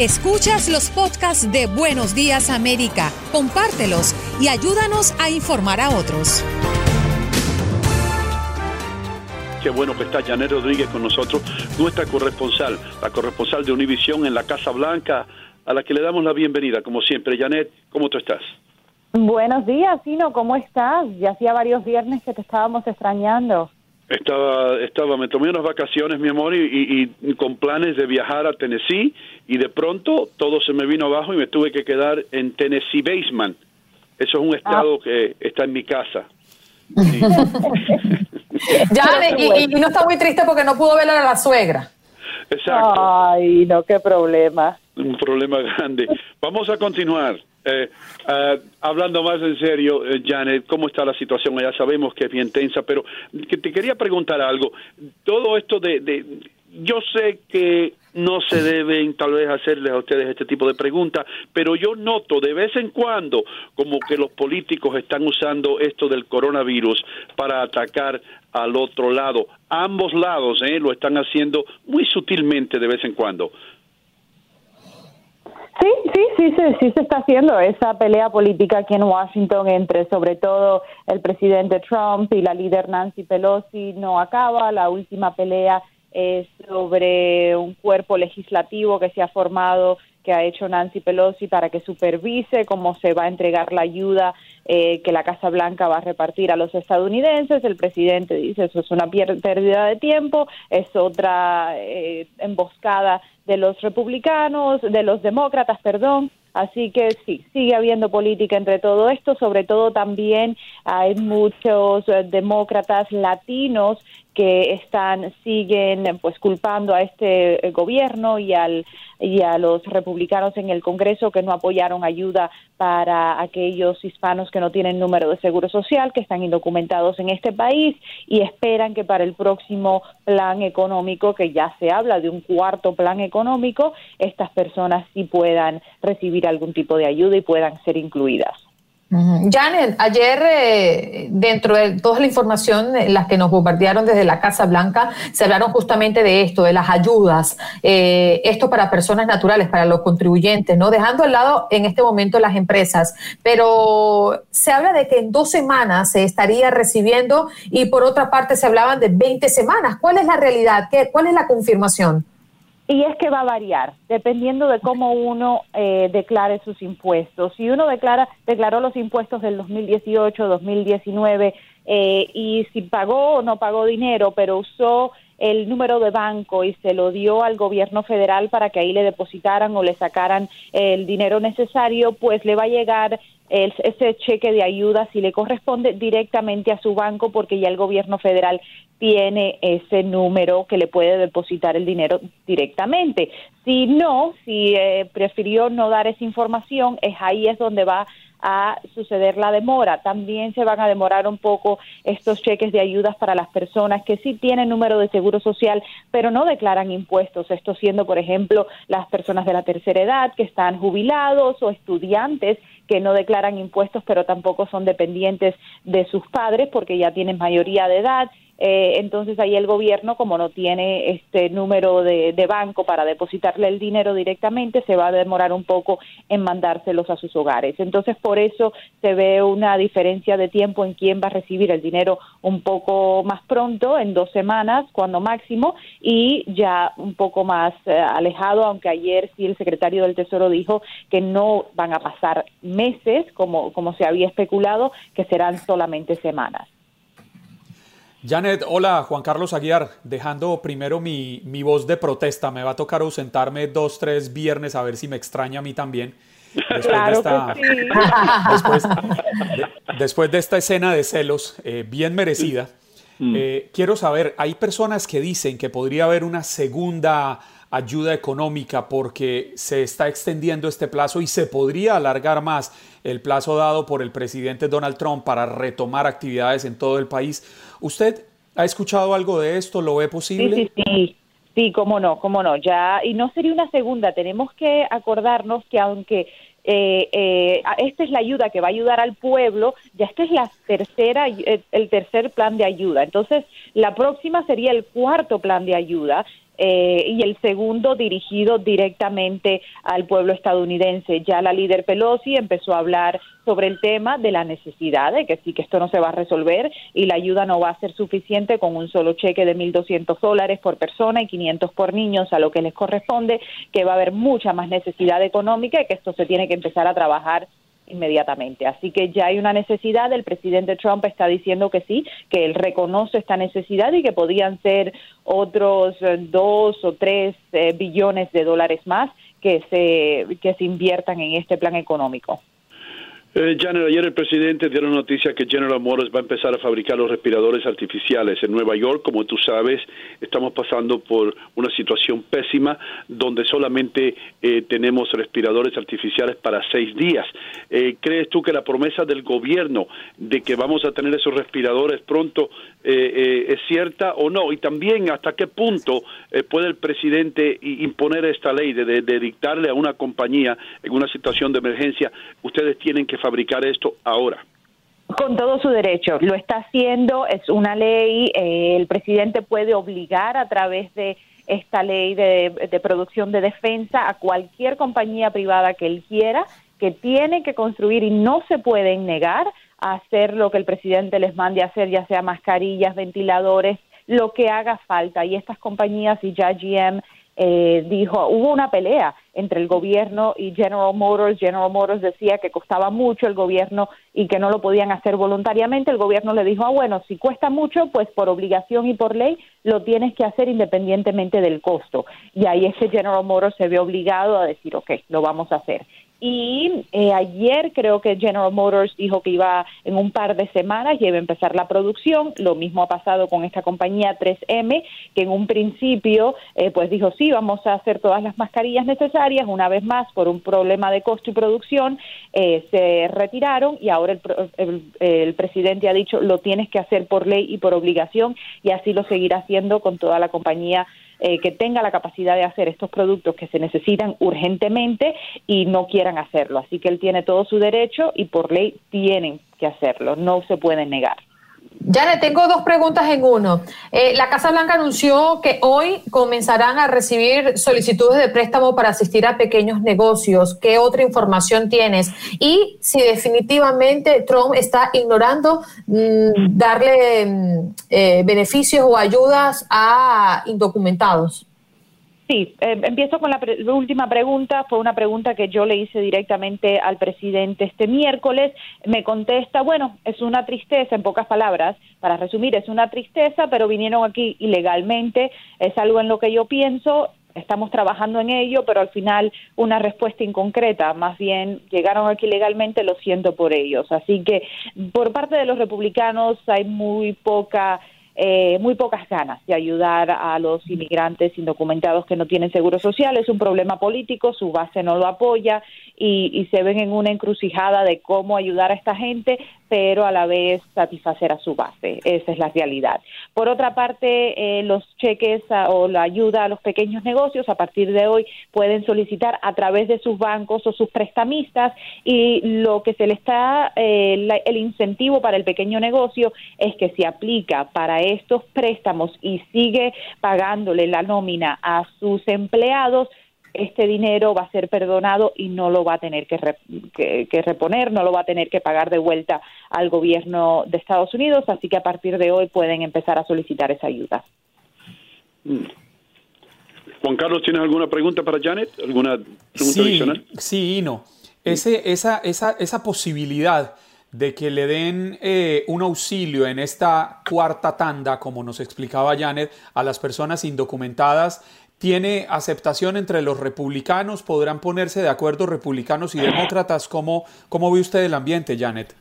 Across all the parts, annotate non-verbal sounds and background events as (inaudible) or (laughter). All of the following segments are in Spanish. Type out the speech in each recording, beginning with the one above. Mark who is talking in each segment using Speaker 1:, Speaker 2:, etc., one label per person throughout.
Speaker 1: Escuchas los podcasts de Buenos Días América, compártelos y ayúdanos a informar a otros.
Speaker 2: Qué bueno que está Janet Rodríguez con nosotros, nuestra corresponsal, la corresponsal de Univisión en la Casa Blanca, a la que le damos la bienvenida, como siempre. Janet, ¿cómo tú estás?
Speaker 3: Buenos días, Sino, ¿cómo estás? Ya hacía varios viernes que te estábamos extrañando.
Speaker 2: Estaba, estaba, me tomé unas vacaciones, mi amor, y, con planes de viajar a Tennessee, y de pronto todo se me vino abajo y me tuve que quedar en Tennessee Basement. Eso es un estado ah. que está en mi casa. (laughs)
Speaker 4: ya, y, no está muy triste porque no pudo ver a la suegra.
Speaker 2: Exacto.
Speaker 3: Ay, no, qué problema.
Speaker 2: Un problema grande. Vamos a continuar. Eh, eh, hablando más en serio, eh, Janet, ¿cómo está la situación? Ya sabemos que es bien tensa, pero que te quería preguntar algo. Todo esto de, de, yo sé que no se deben tal vez hacerles a ustedes este tipo de preguntas, pero yo noto de vez en cuando como que los políticos están usando esto del coronavirus para atacar al otro lado. Ambos lados ¿eh? lo están haciendo muy sutilmente de vez en cuando.
Speaker 3: Sí, sí, sí, sí, se está haciendo esa pelea política aquí en Washington entre sobre todo el presidente Trump y la líder Nancy Pelosi no acaba. La última pelea es sobre un cuerpo legislativo que se ha formado que ha hecho Nancy Pelosi para que supervise cómo se va a entregar la ayuda eh, que la Casa Blanca va a repartir a los estadounidenses. El presidente dice eso es una pérdida de tiempo, es otra eh, emboscada de los republicanos, de los demócratas, perdón. Así que sí, sigue habiendo política entre todo esto, sobre todo también hay muchos eh, demócratas latinos que están siguen pues culpando a este eh, gobierno y al y a los republicanos en el Congreso que no apoyaron ayuda para aquellos hispanos que no tienen número de seguro social, que están indocumentados en este país y esperan que para el próximo plan económico, que ya se habla de un cuarto plan económico, estas personas sí puedan recibir algún tipo de ayuda y puedan ser incluidas.
Speaker 4: Janet, ayer eh, dentro de toda la información, eh, las que nos bombardearon desde la Casa Blanca, se hablaron justamente de esto, de las ayudas, eh, esto para personas naturales, para los contribuyentes, ¿no? Dejando al lado en este momento las empresas, pero se habla de que en dos semanas se estaría recibiendo y por otra parte se hablaban de 20 semanas. ¿Cuál es la realidad? ¿Qué, ¿Cuál es la confirmación?
Speaker 3: Y es que va a variar dependiendo de cómo uno eh, declare sus impuestos. Si uno declara, declaró los impuestos del 2018, 2019 eh, y si pagó o no pagó dinero, pero usó el número de banco y se lo dio al gobierno federal para que ahí le depositaran o le sacaran el dinero necesario, pues le va a llegar ese cheque de ayuda si le corresponde directamente a su banco porque ya el gobierno federal tiene ese número que le puede depositar el dinero directamente. Si no, si eh, prefirió no dar esa información, es ahí es donde va a suceder la demora. También se van a demorar un poco estos cheques de ayudas para las personas que sí tienen número de seguro social, pero no declaran impuestos. Esto siendo, por ejemplo, las personas de la tercera edad que están jubilados o estudiantes que no declaran impuestos, pero tampoco son dependientes de sus padres porque ya tienen mayoría de edad eh, entonces ahí el gobierno, como no tiene este número de, banco para depositarle el dinero directamente, se va a demorar un poco en mandárselos a sus hogares. Entonces por eso se ve una diferencia de tiempo en quién va a recibir el dinero un poco más pronto, en dos semanas, cuando máximo, y ya un poco más eh, alejado, aunque ayer sí el secretario del Tesoro dijo que no van a pasar meses, como, como se había especulado, que serán solamente semanas.
Speaker 5: Janet, hola, Juan Carlos Aguiar, dejando primero mi, voz de protesta, me va a tocar ausentarme dos, tres viernes a ver si me extraña a mí también. Después, de, esta, después, de, esta escena de celos eh, bien merecida, mm. eh, quiero saber, hay personas que dicen que podría haber una segunda ayuda económica porque se está extendiendo este plazo y se podría alargar más el plazo dado por el presidente Donald Trump para retomar actividades en todo el país. ¿Usted ha escuchado algo de esto? ¿Lo ve posible?
Speaker 3: Sí, sí, sí. Sí, cómo no, cómo no. Ya, y no sería una segunda. Tenemos que acordarnos que aunque eh, eh, esta es la ayuda que va a ayudar al pueblo, ya esta es la tercera, eh, el tercer plan de ayuda. Entonces, la próxima sería el cuarto plan de ayuda eh, y el segundo dirigido directamente al pueblo estadounidense. Ya la líder Pelosi empezó a hablar sobre el tema de la necesidad de que sí que esto no se va a resolver y la ayuda no va a ser suficiente con un solo cheque de 1.200 dólares por persona y 500 por niños a lo que les corresponde, que va a haber mucha más necesidad económica y que esto se tiene que empezar a trabajar inmediatamente. Así que ya hay una necesidad, el presidente Trump está diciendo que sí, que él reconoce esta necesidad y que podían ser otros eh, dos o tres eh, billones de dólares más que se, que se inviertan en este plan económico.
Speaker 2: Eh, Janet, ayer el presidente dio la noticia que General Motors va a empezar a fabricar los respiradores artificiales en Nueva York. Como tú sabes, estamos pasando por una situación pésima donde solamente eh, tenemos respiradores artificiales para seis días. Eh, ¿Crees tú que la promesa del gobierno de que vamos a tener esos respiradores pronto eh, es cierta o no? Y también, ¿hasta qué punto puede el presidente imponer esta ley de, de dictarle a una compañía en una situación de emergencia, ustedes tienen que fabricar esto ahora.
Speaker 3: Con todo su derecho, lo está haciendo, es una ley, eh, el presidente puede obligar a través de esta ley de, producción de defensa a cualquier compañía privada que él quiera, que tiene que construir y no se pueden negar a hacer lo que el presidente les mande a hacer, ya sea mascarillas, ventiladores, lo que haga falta. Y estas compañías y ya GM eh, dijo, hubo una pelea entre el gobierno y General Motors. General Motors decía que costaba mucho el gobierno y que no lo podían hacer voluntariamente. El gobierno le dijo, ah, bueno, si cuesta mucho, pues por obligación y por ley lo tienes que hacer independientemente del costo. Y ahí ese General Motors se ve obligado a decir, ok, lo vamos a hacer. Y eh, ayer creo que General Motors dijo que iba en un par de semanas y iba a empezar la producción. Lo mismo ha pasado con esta compañía 3M, que en un principio eh, pues dijo sí, vamos a hacer todas las mascarillas necesarias. Una vez más, por un problema de costo y producción, eh, se retiraron y ahora el, el presidente ha dicho lo tienes que hacer por ley y por obligación y así lo seguirá haciendo con toda la compañía eh, que tenga la capacidad de hacer estos productos que se necesitan urgentemente y no quieran hacerlo. Así que él tiene todo su derecho y por ley tienen que hacerlo, no se pueden negar.
Speaker 4: Ya le tengo dos preguntas en uno. Eh, la Casa Blanca anunció que hoy comenzarán a recibir solicitudes de préstamo para asistir a pequeños negocios. ¿Qué otra información tienes? Y si definitivamente Trump está ignorando mm, darle mm, eh, beneficios o ayudas a indocumentados.
Speaker 3: Sí, eh, empiezo con la, última pregunta. Fue una pregunta que yo le hice directamente al presidente este miércoles. Me contesta, bueno, es una tristeza, en pocas palabras, para resumir, es una tristeza, pero vinieron aquí ilegalmente. Es algo en lo que yo pienso. Estamos trabajando en ello, pero al final una respuesta inconcreta. Más bien, llegaron aquí ilegalmente, lo siento por ellos. Así que por parte de los republicanos hay muy poca eh, muy pocas ganas de ayudar a los inmigrantes indocumentados que no tienen seguro social. Es un problema político, su base no lo apoya y, se ven en una encrucijada de cómo ayudar a esta gente, pero a la vez satisfacer a su base. Esa es la realidad. Por otra parte, eh, los cheques o la ayuda a los pequeños negocios a partir de hoy pueden solicitar a través de sus bancos o sus prestamistas y lo que se le está, eh, el incentivo para el pequeño negocio es que se aplica para estos préstamos y sigue pagándole la nómina a sus empleados, este dinero va a ser perdonado y no lo va a tener que, reponer, no lo va a tener que pagar de vuelta al gobierno de Estados Unidos, así que a partir de hoy pueden empezar a solicitar esa ayuda.
Speaker 2: Mm. Juan Carlos, ¿tienes alguna pregunta para Janet? ¿Alguna pregunta adicional?
Speaker 5: Sí, no. Ese, esa, esa, esa posibilidad de que le den eh, un auxilio en esta cuarta tanda, como nos explicaba Janet, a las personas indocumentadas tiene aceptación entre los republicanos, podrán ponerse de acuerdo republicanos y demócratas. ¿Cómo, cómo ve usted el ambiente, Janet?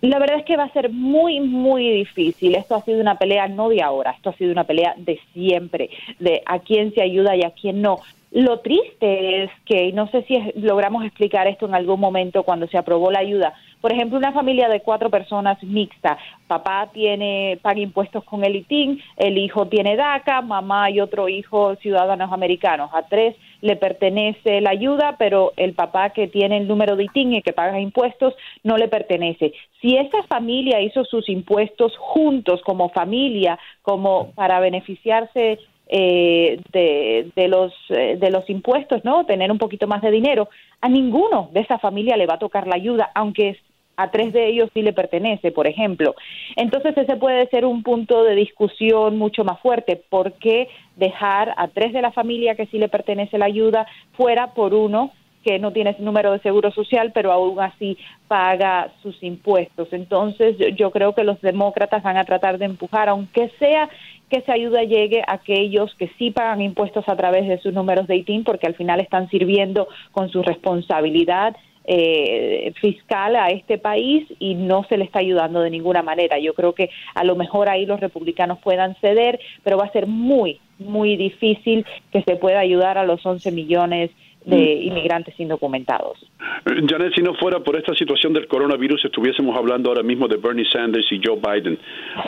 Speaker 3: La verdad es que va a ser muy, muy difícil. Esto ha sido una pelea no de ahora, esto ha sido una pelea de siempre, de a quién se ayuda y a quién no. Lo triste es que, no sé si logramos explicar esto en algún momento cuando se aprobó la ayuda, por ejemplo, una familia de cuatro personas mixta, papá tiene paga impuestos con el ITIN, el hijo tiene DACA, mamá y otro hijo ciudadanos americanos. A tres le pertenece la ayuda, pero el papá que tiene el número de ITIN y que paga impuestos no le pertenece. Si esa familia hizo sus impuestos juntos como familia, como para beneficiarse eh, de, los, eh, de los impuestos, ¿no? Tener un poquito más de dinero. A ninguno de esa familia le va a tocar la ayuda, aunque a tres de ellos sí le pertenece, por ejemplo. Entonces ese puede ser un punto de discusión mucho más fuerte. ¿Por qué dejar a tres de la familia que sí le pertenece la ayuda fuera por uno que no tiene número de seguro social, pero aún así paga sus impuestos. Entonces, yo, creo que los demócratas van a tratar de empujar, aunque sea que esa ayuda llegue a aquellos que sí pagan impuestos a través de sus números de ITIN, porque al final están sirviendo con su responsabilidad eh, fiscal a este país y no se le está ayudando de ninguna manera. Yo creo que a lo mejor ahí los republicanos puedan ceder, pero va a ser muy, muy difícil que se pueda ayudar a los 11 millones de mm. inmigrantes indocumentados.
Speaker 2: Janet, si no fuera por esta situación del coronavirus, estuviésemos hablando ahora mismo de Bernie Sanders y Joe Biden.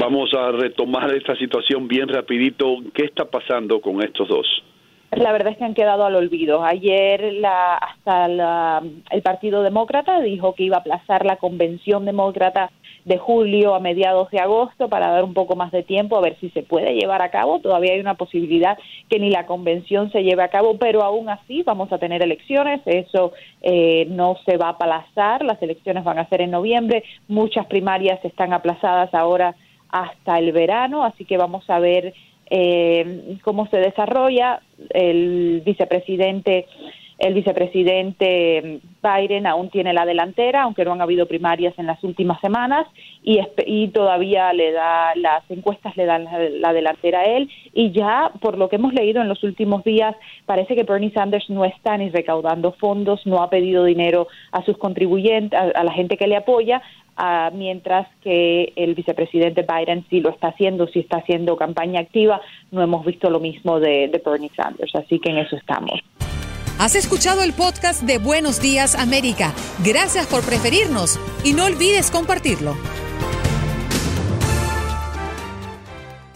Speaker 2: Vamos a retomar esta situación bien rapidito. ¿Qué está pasando con estos dos?
Speaker 3: La verdad es que han quedado al olvido. Ayer la, hasta el Partido Demócrata dijo que iba a aplazar la convención demócrata de julio a mediados de agosto para dar un poco más de tiempo a ver si se puede llevar a cabo. Todavía hay una posibilidad que ni la convención se lleve a cabo, pero aún así vamos a tener elecciones. Eso eh, no se va a aplazar. Las elecciones van a ser en noviembre. Muchas primarias están aplazadas ahora hasta el verano, así que vamos a ver eh, cómo se desarrolla. El vicepresidente el vicepresidente Biden aún tiene la delantera, aunque no han habido primarias en las últimas semanas, y, todavía le da las encuestas le dan la, delantera a él. Y ya, por lo que hemos leído en los últimos días, parece que Bernie Sanders no está ni recaudando fondos, no ha pedido dinero a sus contribuyentes, a, la gente que le apoya, mientras que el vicepresidente Biden sí lo está haciendo, sí está haciendo campaña activa. No hemos visto lo mismo de Bernie Sanders, así que en eso estamos.
Speaker 1: Has escuchado el podcast de Buenos Días América. Gracias por preferirnos y no olvides compartirlo.